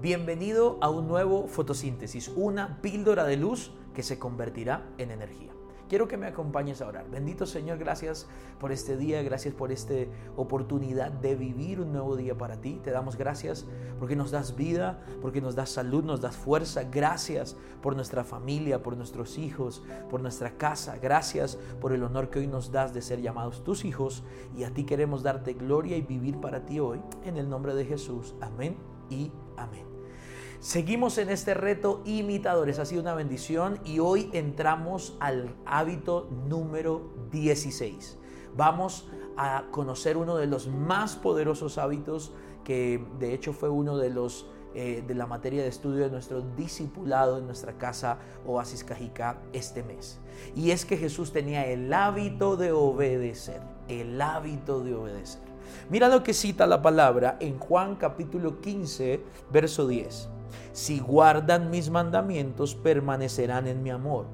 Bienvenido a un nuevo fotosíntesis, una píldora de luz que se convertirá en energía. Quiero que me acompañes a orar. Bendito Señor, gracias por este día, gracias por esta oportunidad de vivir un nuevo día para ti. Te damos gracias porque nos das vida, porque nos das salud, nos das fuerza. Gracias por nuestra familia, por nuestros hijos, por nuestra casa. Gracias por el honor que hoy nos das de ser llamados tus hijos. Y a ti queremos darte gloria y vivir para ti hoy. En el nombre de Jesús. Amén y amén. Seguimos en este reto imitadores, ha sido una bendición y hoy entramos al hábito número 16. Vamos a conocer uno de los más poderosos hábitos que de hecho fue uno de los eh, de la materia de estudio de nuestro discipulado en nuestra casa Oasis Cajicá este mes. Y es que Jesús tenía el hábito de obedecer, el hábito de obedecer. Mira lo que cita la palabra en Juan capítulo 15, verso 10. Si guardan mis mandamientos, permanecerán en mi amor,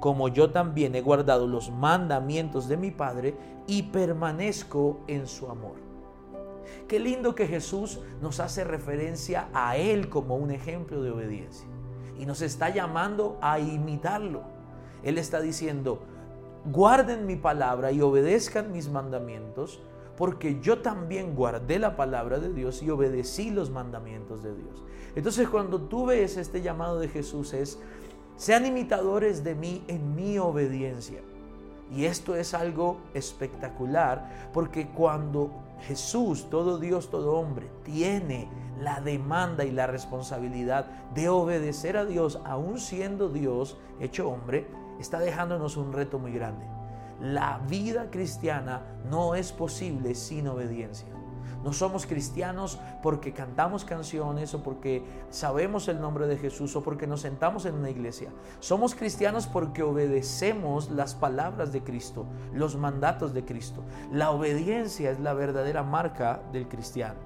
como yo también he guardado los mandamientos de mi Padre y permanezco en su amor. Qué lindo que Jesús nos hace referencia a Él como un ejemplo de obediencia y nos está llamando a imitarlo. Él está diciendo, guarden mi palabra y obedezcan mis mandamientos porque yo también guardé la palabra de Dios y obedecí los mandamientos de Dios. Entonces cuando tú ves este llamado de Jesús es, sean imitadores de mí en mi obediencia. Y esto es algo espectacular porque cuando Jesús, todo Dios, todo hombre, tiene la demanda y la responsabilidad de obedecer a Dios, aún siendo Dios hecho hombre, está dejándonos un reto muy grande. La vida cristiana no es posible sin obediencia. No somos cristianos porque cantamos canciones o porque sabemos el nombre de Jesús o porque nos sentamos en una iglesia. Somos cristianos porque obedecemos las palabras de Cristo, los mandatos de Cristo. La obediencia es la verdadera marca del cristiano.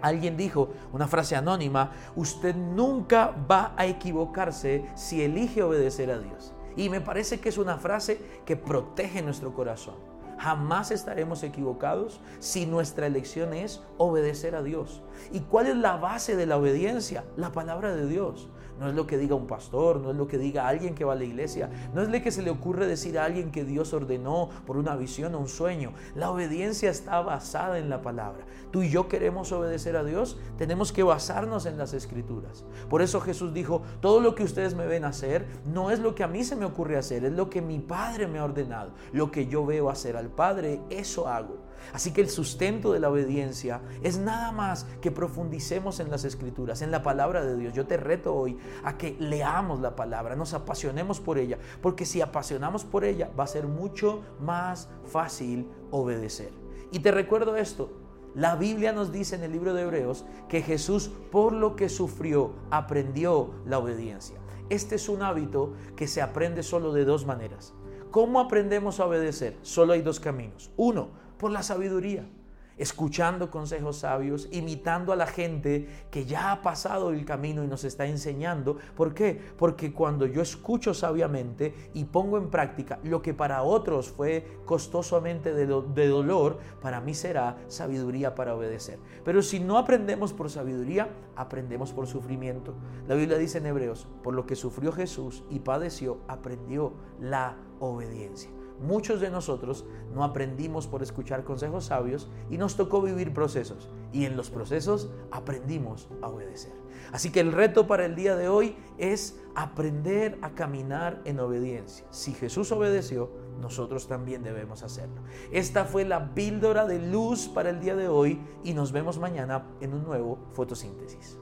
Alguien dijo, una frase anónima, usted nunca va a equivocarse si elige obedecer a Dios. Y me parece que es una frase que protege nuestro corazón. Jamás estaremos equivocados si nuestra elección es obedecer a Dios. ¿Y cuál es la base de la obediencia? La palabra de Dios. No es lo que diga un pastor, no es lo que diga alguien que va a la iglesia, no es lo que se le ocurre decir a alguien que Dios ordenó por una visión o un sueño. La obediencia está basada en la palabra. Tú y yo queremos obedecer a Dios, tenemos que basarnos en las escrituras. Por eso Jesús dijo, todo lo que ustedes me ven hacer no es lo que a mí se me ocurre hacer, es lo que mi Padre me ha ordenado. Lo que yo veo hacer al Padre, eso hago. Así que el sustento de la obediencia es nada más que profundicemos en las escrituras, en la palabra de Dios. Yo te reto hoy a que leamos la palabra, nos apasionemos por ella, porque si apasionamos por ella va a ser mucho más fácil obedecer. Y te recuerdo esto, la Biblia nos dice en el libro de Hebreos que Jesús por lo que sufrió aprendió la obediencia. Este es un hábito que se aprende solo de dos maneras. ¿Cómo aprendemos a obedecer? Solo hay dos caminos. Uno, por la sabiduría, escuchando consejos sabios, imitando a la gente que ya ha pasado el camino y nos está enseñando. ¿Por qué? Porque cuando yo escucho sabiamente y pongo en práctica lo que para otros fue costosamente de, de dolor, para mí será sabiduría para obedecer. Pero si no aprendemos por sabiduría, aprendemos por sufrimiento. La Biblia dice en Hebreos, por lo que sufrió Jesús y padeció, aprendió la obediencia. Muchos de nosotros no aprendimos por escuchar consejos sabios y nos tocó vivir procesos. Y en los procesos aprendimos a obedecer. Así que el reto para el día de hoy es aprender a caminar en obediencia. Si Jesús obedeció, nosotros también debemos hacerlo. Esta fue la píldora de luz para el día de hoy y nos vemos mañana en un nuevo fotosíntesis.